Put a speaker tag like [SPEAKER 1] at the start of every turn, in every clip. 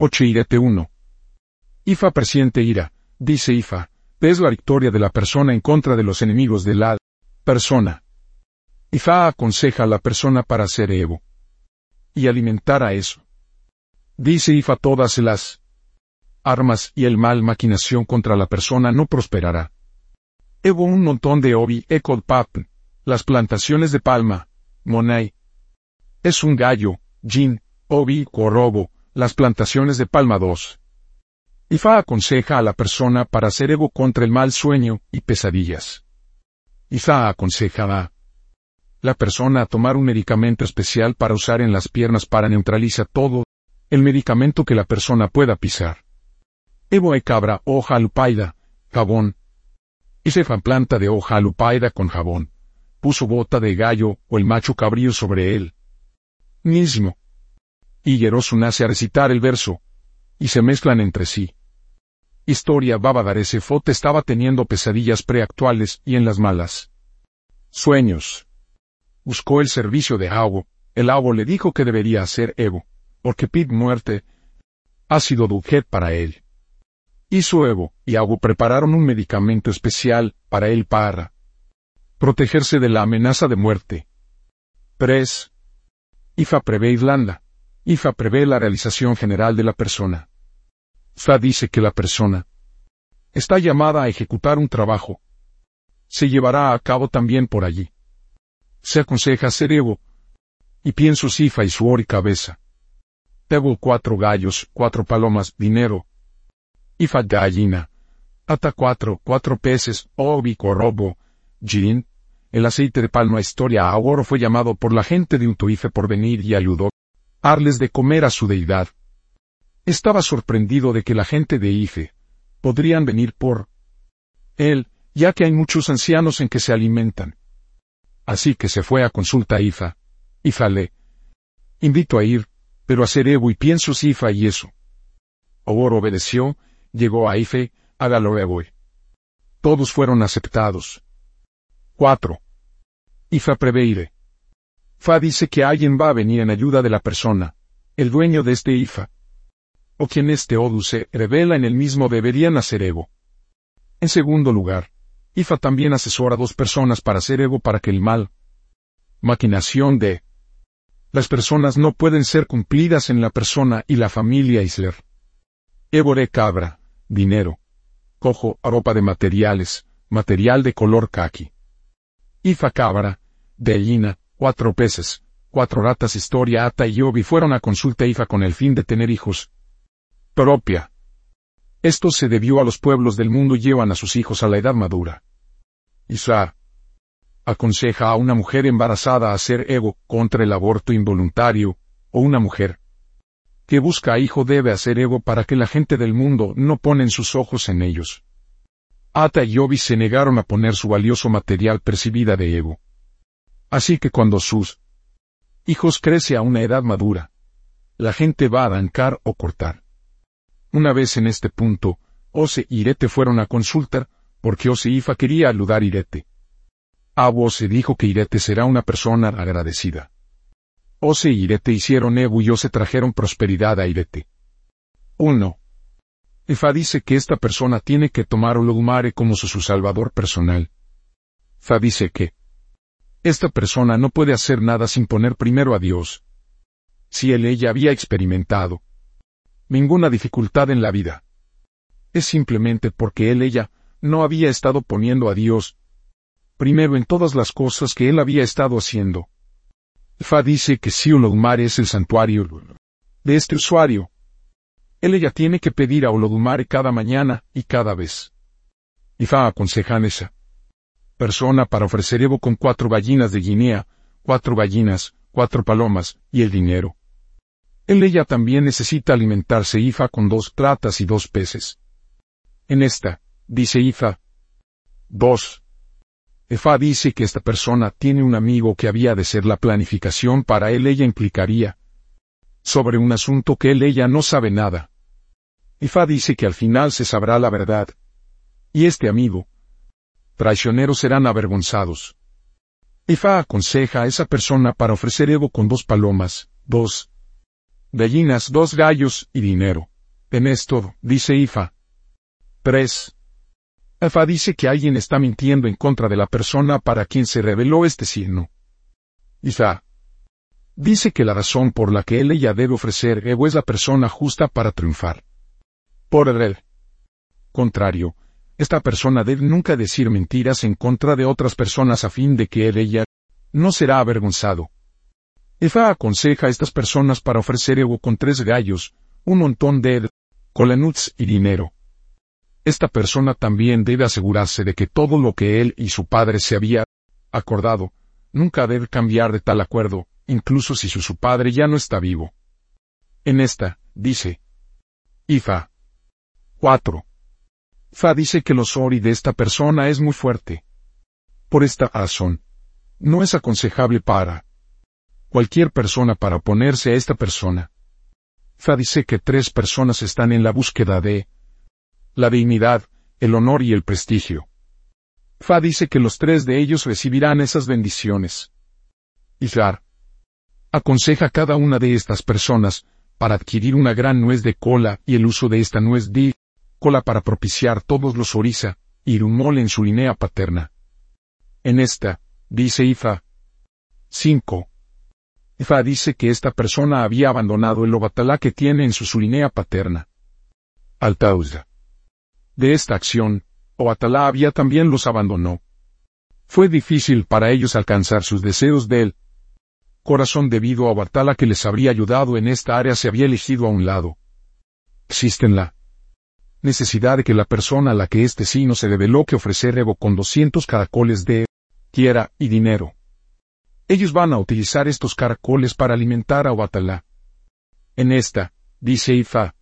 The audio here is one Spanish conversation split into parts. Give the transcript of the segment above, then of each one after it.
[SPEAKER 1] 8 Irete 1. Ifa presiente ira, dice Ifa, es la victoria de la persona en contra de los enemigos de la persona. Ifa aconseja a la persona para hacer Evo. Y alimentar a eso. Dice Ifa todas las armas y el mal maquinación contra la persona no prosperará. Evo un montón de obi ecod pap, las plantaciones de palma, monai. Es un gallo, jin, obi, corrobo, las plantaciones de palma 2. Ifa aconseja a la persona para hacer Evo contra el mal sueño y pesadillas. Ifa aconseja a la persona a tomar un medicamento especial para usar en las piernas para neutralizar todo el medicamento que la persona pueda pisar. Evo e cabra hoja alupaida, jabón. Y cefa planta de hoja alupaida con jabón. Puso bota de gallo o el macho cabrío sobre él. Mismo. Y Gerosu nace a recitar el verso. Y se mezclan entre sí. Historia ese Fote estaba teniendo pesadillas preactuales y en las malas. Sueños buscó el servicio de Awo, el Awo le dijo que debería hacer Evo, porque Pit muerte ha sido dujet para él. Hizo Evo, y Awo prepararon un medicamento especial para él para protegerse de la amenaza de muerte. 3. IFA prevé Irlanda. IFA prevé la realización general de la persona. FA dice que la persona está llamada a ejecutar un trabajo. Se llevará a cabo también por allí se aconseja hacer Evo. Y pienso Sifa y su y cabeza. Tengo cuatro gallos, cuatro palomas, dinero. Ifa gallina. Ata cuatro, cuatro peces, obi robo, Jin. El aceite de palma historia ahora fue llamado por la gente de Untuife por venir y ayudó. Arles de comer a su deidad. Estaba sorprendido de que la gente de Ife podrían venir por él, ya que hay muchos ancianos en que se alimentan. Así que se fue a consulta a Ifa. Ifa le invito a ir, pero a hacer Evo y pienso si Ifa y eso. Obor obedeció, llegó a Ife, hágalo Evo. Todos fueron aceptados. 4. Ifa preveire. Fa dice que alguien va a venir en ayuda de la persona, el dueño de este Ifa. O quien este Odu se revela en el mismo deberían hacer Evo. En segundo lugar, IFA también asesora a dos personas para hacer ego para que el mal, maquinación de las personas no pueden ser cumplidas en la persona y la familia Isler. Évore cabra, dinero. Cojo, ropa de materiales, material de color kaki. Ifa cabra, de cuatro peces, cuatro ratas historia Ata y Yobi fueron a consulta Ifa con el fin de tener hijos. Propia. Esto se debió a los pueblos del mundo llevan a sus hijos a la edad madura. Isra aconseja a una mujer embarazada hacer ego contra el aborto involuntario, o una mujer que busca a hijo debe hacer ego para que la gente del mundo no ponen sus ojos en ellos. Ata y Yobi se negaron a poner su valioso material percibida de ego. Así que cuando sus hijos crece a una edad madura, la gente va a arrancar o cortar. Una vez en este punto, Ose y Irete fueron a consultar, porque Oseifa quería aludar Irete. Abo se dijo que Irete será una persona agradecida. Ose y Irete hicieron Ebu y Ose trajeron prosperidad a Irete. 1. Efa dice que esta persona tiene que tomar Olodumare como su, su salvador personal. Fa dice que esta persona no puede hacer nada sin poner primero a Dios. Si él ella había experimentado ninguna dificultad en la vida, es simplemente porque él ella no había estado poniendo a Dios primero en todas las cosas que él había estado haciendo. Fa dice que si Olodumare es el santuario de este usuario, él ella tiene que pedir a Olodumare cada mañana y cada vez. Y Fa aconseja esa persona para ofrecer Evo con cuatro gallinas de Guinea, cuatro gallinas, cuatro palomas, y el dinero. Él ella también necesita alimentarse Ifa con dos platas y dos peces. En esta, dice Ifa. 2. Efa dice que esta persona tiene un amigo que había de ser la planificación para él ella implicaría sobre un asunto que él ella no sabe nada. Efa dice que al final se sabrá la verdad. Y este amigo, traicioneros serán avergonzados. Efa aconseja a esa persona para ofrecer Evo con dos palomas, dos gallinas, dos gallos y dinero. En esto, dice Ifa. 3. Ifa dice que alguien está mintiendo en contra de la persona para quien se reveló este signo. Ifa dice que la razón por la que él ella debe ofrecer ego es la persona justa para triunfar. Por el contrario, esta persona debe nunca decir mentiras en contra de otras personas a fin de que él ella no será avergonzado. Efa aconseja a estas personas para ofrecer ego con tres gallos, un montón de colanuts y dinero. Esta persona también debe asegurarse de que todo lo que él y su padre se había acordado, nunca debe cambiar de tal acuerdo, incluso si su, su padre ya no está vivo. En esta, dice. Ifa. 4. Fa dice que los ori de esta persona es muy fuerte. Por esta razón, no es aconsejable para cualquier persona para oponerse a esta persona. Fa dice que tres personas están en la búsqueda de la dignidad, el honor y el prestigio. Fa dice que los tres de ellos recibirán esas bendiciones. Ifar aconseja a cada una de estas personas para adquirir una gran nuez de cola y el uso de esta nuez de cola para propiciar todos los orisa, y rumol en su linea paterna. En esta, dice Ifa. 5. Ifa dice que esta persona había abandonado el obatalá que tiene en su sulinea paterna. Altauza. De esta acción, Obatalá había también los abandonó. Fue difícil para ellos alcanzar sus deseos de él. Corazón debido a Obatala que les habría ayudado en esta área se había elegido a un lado. Existen la necesidad de que la persona a la que este sino se develó que ofrecer Evo con 200 caracoles de tierra y dinero. Ellos van a utilizar estos caracoles para alimentar a Obatalá. En esta, dice Ifa.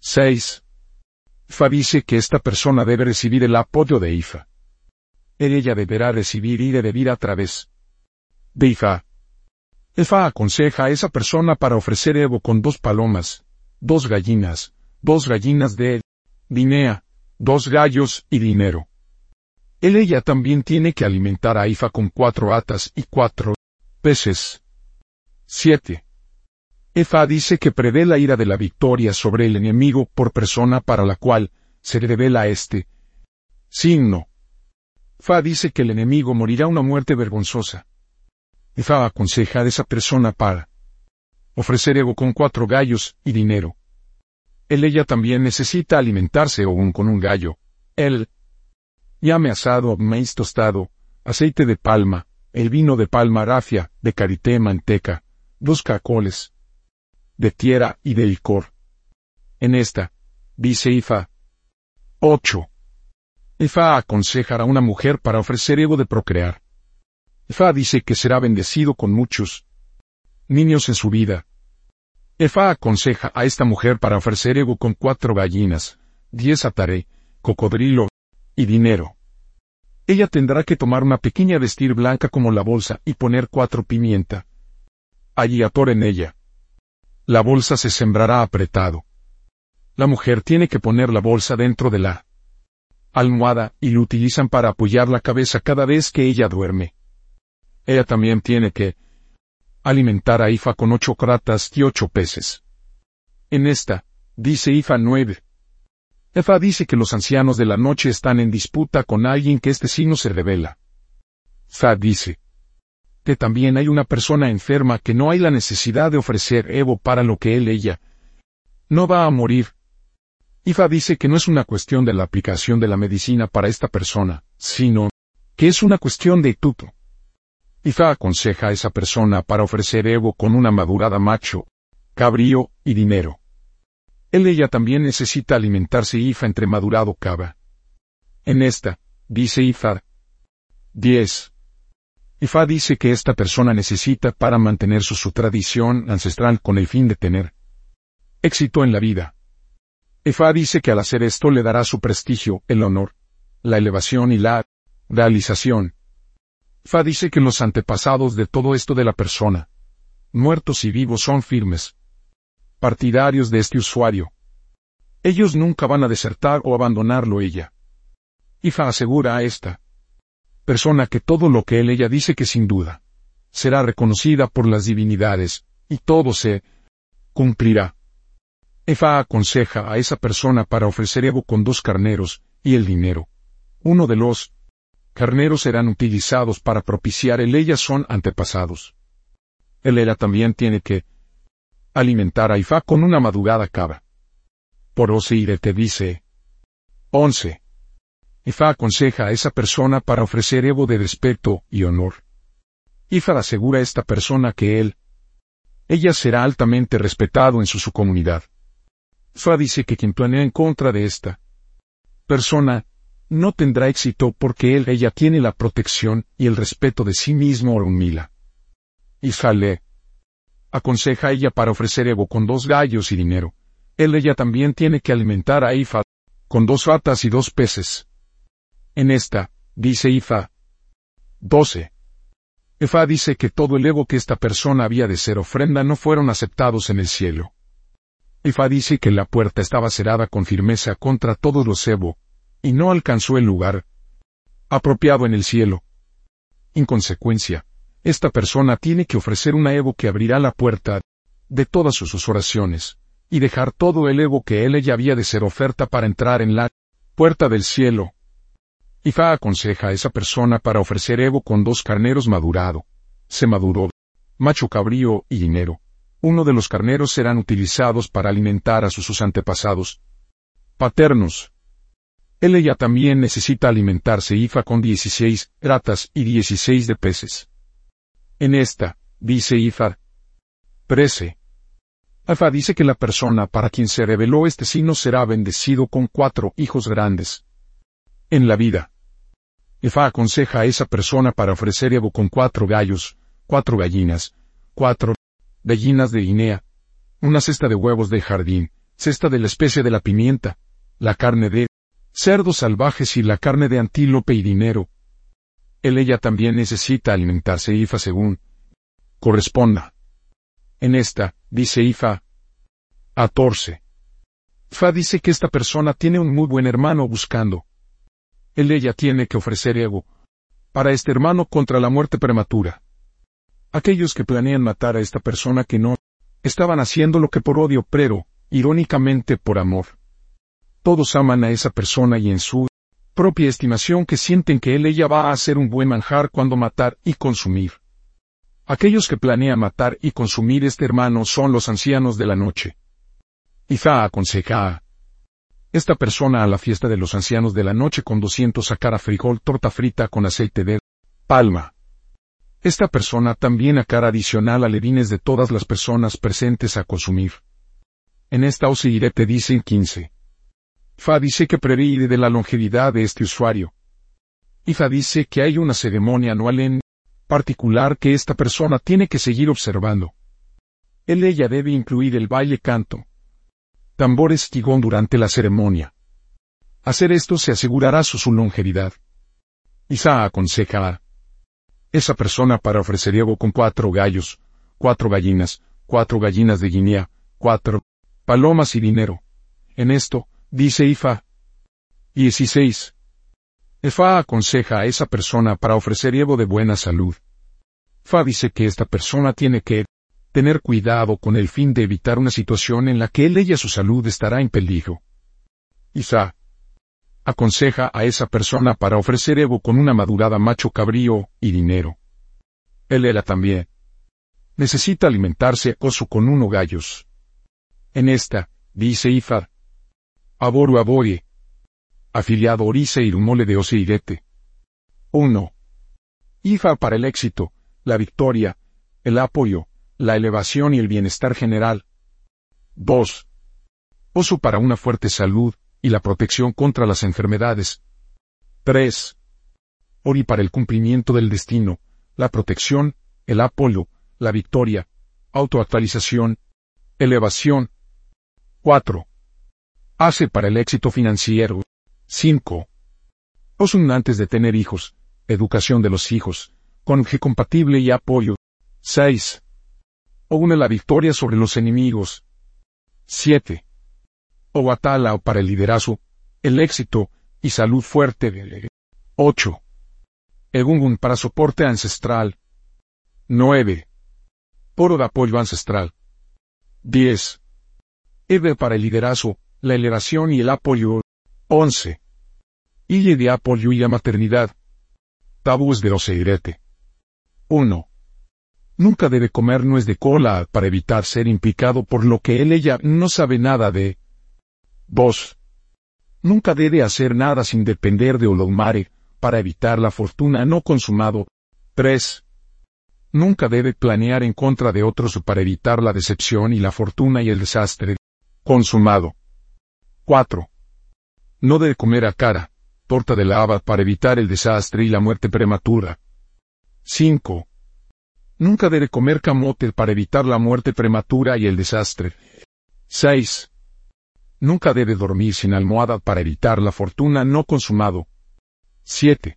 [SPEAKER 1] 6. Ifa dice que esta persona debe recibir el apoyo de Ifa. Ella deberá recibir y de a través de Ifa. Ifa aconseja a esa persona para ofrecer Evo con dos palomas, dos gallinas, dos gallinas de dinea, dos gallos y dinero. Él ella también tiene que alimentar a Ifa con cuatro atas y cuatro peces. 7. Efa dice que prevé la ira de la victoria sobre el enemigo por persona para la cual se revela este signo. Fa dice que el enemigo morirá una muerte vergonzosa. Efa aconseja a esa persona para ofrecer ego con cuatro gallos y dinero. Él ella también necesita alimentarse aún con un gallo. Él, llame asado, maíz tostado, aceite de palma, el vino de palma rafia, de carité manteca, dos cacoles, de tierra y de licor. En esta, dice Ifa. 8. Ifa aconseja a una mujer para ofrecer ego de procrear. Ifa dice que será bendecido con muchos niños en su vida, Efa aconseja a esta mujer para ofrecer ego con cuatro gallinas, diez ataré, cocodrilo y dinero. Ella tendrá que tomar una pequeña vestir blanca como la bolsa y poner cuatro pimienta. Allí en ella. La bolsa se sembrará apretado. La mujer tiene que poner la bolsa dentro de la almohada y lo utilizan para apoyar la cabeza cada vez que ella duerme. Ella también tiene que alimentar a Ifa con ocho cratas y ocho peces. En esta, dice Ifa 9. Ifa dice que los ancianos de la noche están en disputa con alguien que este signo se revela. Fa dice que también hay una persona enferma que no hay la necesidad de ofrecer Evo para lo que él ella no va a morir. Ifa dice que no es una cuestión de la aplicación de la medicina para esta persona, sino que es una cuestión de tuto. Ifa aconseja a esa persona para ofrecer Evo con una madurada macho, cabrío y dinero. Él ella también necesita alimentarse Ifa entre madurado caba. En esta, dice Ifa. 10. Ifa dice que esta persona necesita para mantener su, su tradición ancestral con el fin de tener éxito en la vida. Ifa dice que al hacer esto le dará su prestigio, el honor, la elevación y la realización. Fa dice que los antepasados de todo esto de la persona, muertos y vivos, son firmes. Partidarios de este usuario. Ellos nunca van a desertar o abandonarlo ella. Ifa asegura a esta persona que todo lo que él ella dice que sin duda será reconocida por las divinidades, y todo se cumplirá. Efa aconseja a esa persona para ofrecer Evo con dos carneros y el dinero. Uno de los carneros serán utilizados para propiciar el ella son antepasados. El era también tiene que alimentar a Ifa con una madugada cabra. Por Oseire te dice. 11. Ifa aconseja a esa persona para ofrecer Evo de respeto y honor. Ifa asegura a esta persona que él, ella será altamente respetado en su, su comunidad. Fa dice que quien planea en contra de esta persona, no tendrá éxito porque él ella tiene la protección y el respeto de sí mismo o humila. Ifa le aconseja a ella para ofrecer Evo con dos gallos y dinero. Él ella también tiene que alimentar a Ifa con dos ratas y dos peces. En esta, dice Ifa. 12. Efa dice que todo el Evo que esta persona había de ser ofrenda no fueron aceptados en el cielo. Efa dice que la puerta estaba cerrada con firmeza contra todos los Evo, y no alcanzó el lugar apropiado en el cielo. En consecuencia, esta persona tiene que ofrecer una Evo que abrirá la puerta de todas sus oraciones, y dejar todo el Evo que él ella había de ser oferta para entrar en la puerta del cielo, Ifa aconseja a esa persona para ofrecer Evo con dos carneros madurado. Se maduró. Macho cabrío y dinero. Uno de los carneros serán utilizados para alimentar a sus, antepasados. Paternos. Él ella también necesita alimentarse Ifa con 16 ratas y 16 de peces. En esta, dice Ifa. Prece. Ifa dice que la persona para quien se reveló este signo será bendecido con cuatro hijos grandes. En la vida. Efa aconseja a esa persona para ofrecer Evo con cuatro gallos, cuatro gallinas, cuatro gallinas de Guinea, una cesta de huevos de jardín, cesta de la especie de la pimienta, la carne de cerdos salvajes y la carne de antílope y dinero. Él ella también necesita alimentarse Ifa según corresponda. En esta, dice Ifa, 14. Fa dice que esta persona tiene un muy buen hermano buscando él ella tiene que ofrecer ego para este hermano contra la muerte prematura. Aquellos que planean matar a esta persona que no estaban haciendo lo que por odio, pero, irónicamente, por amor. Todos aman a esa persona y en su propia estimación que sienten que él ella va a hacer un buen manjar cuando matar y consumir. Aquellos que planean matar y consumir este hermano son los ancianos de la noche. Iza aconseja a esta persona a la fiesta de los ancianos de la noche con 200 sacara frijol torta frita con aceite de palma. Esta persona también a cara adicional a ledines de todas las personas presentes a consumir. En esta Osiire te dicen 15. Fa dice que previene de la longevidad de este usuario. Ifa dice que hay una ceremonia anual en particular que esta persona tiene que seguir observando. Él ella debe incluir el baile canto, tambores tigón durante la ceremonia. Hacer esto se asegurará su, longevidad. Isa aconseja a esa persona para ofrecer Evo con cuatro gallos, cuatro gallinas, cuatro gallinas de Guinea, cuatro palomas y dinero. En esto, dice Ifa. 16. Efa aconseja a esa persona para ofrecer Evo de buena salud. Fa dice que esta persona tiene que tener cuidado con el fin de evitar una situación en la que él ella su salud estará en peligro. Isa aconseja a esa persona para ofrecer Evo con una madurada macho cabrío y dinero. Él era también. Necesita alimentarse oso con uno gallos. En esta, dice Ifar. Aboru aboye. Afiliado Orice y Rumole de Oseirete. 1. Ifar para el éxito, la victoria, el apoyo, la elevación y el bienestar general. 2. Oso para una fuerte salud y la protección contra las enfermedades. 3. Ori para el cumplimiento del destino, la protección, el apoyo, la victoria, autoactualización, elevación. 4. Hace para el éxito financiero. 5. Osun antes de tener hijos, educación de los hijos, cónyuge compatible y apoyo. 6 o une la victoria sobre los enemigos. 7. O batala o para el liderazgo, el éxito y salud fuerte. 8. Egungun para soporte ancestral. 9. Poro de apoyo ancestral. 10. Eve para el liderazgo, la elevación y el apoyo. 11. Ille de apoyo y la maternidad. Tabúes de Oseirete. 1. Nunca debe comer nuez de cola para evitar ser implicado por lo que él ella no sabe nada de. 2. Nunca debe hacer nada sin depender de Olomare, para evitar la fortuna no consumado. 3. Nunca debe planear en contra de otros para evitar la decepción y la fortuna y el desastre. Consumado. 4. No debe comer a cara, torta de lava para evitar el desastre y la muerte prematura. 5. Nunca debe comer camote para evitar la muerte prematura y el desastre. 6. Nunca debe dormir sin almohada para evitar la fortuna no consumado. 7.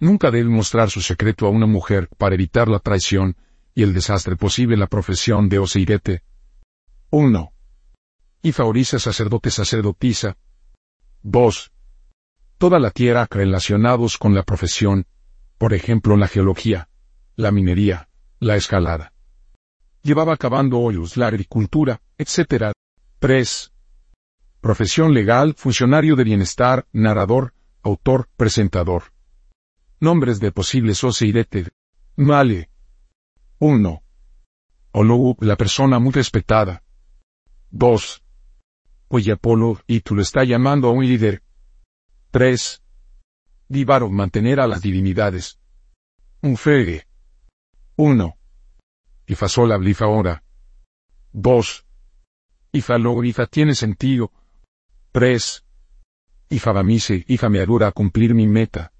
[SPEAKER 1] Nunca debe mostrar su secreto a una mujer para evitar la traición y el desastre posible la profesión de Osiirete. 1. Y favoriza sacerdote sacerdotisa. 2. Toda la tierra relacionados con la profesión, por ejemplo la geología, la minería, la escalada. Llevaba cavando hoyos, la agricultura, etc. 3. Profesión legal, funcionario de bienestar, narrador, autor, presentador. Nombres de posibles Oseirete. Male. 1. Ologu, la persona muy respetada. 2. Apolo, y tú lo está llamando a un líder. 3. Divaro, mantener a las divinidades. Un fegue. 1. Ifasola blifa ahora. 2. Ifalo ifa tiene sentido. 3. Ifa bamise, ifa me ayuda a cumplir mi meta.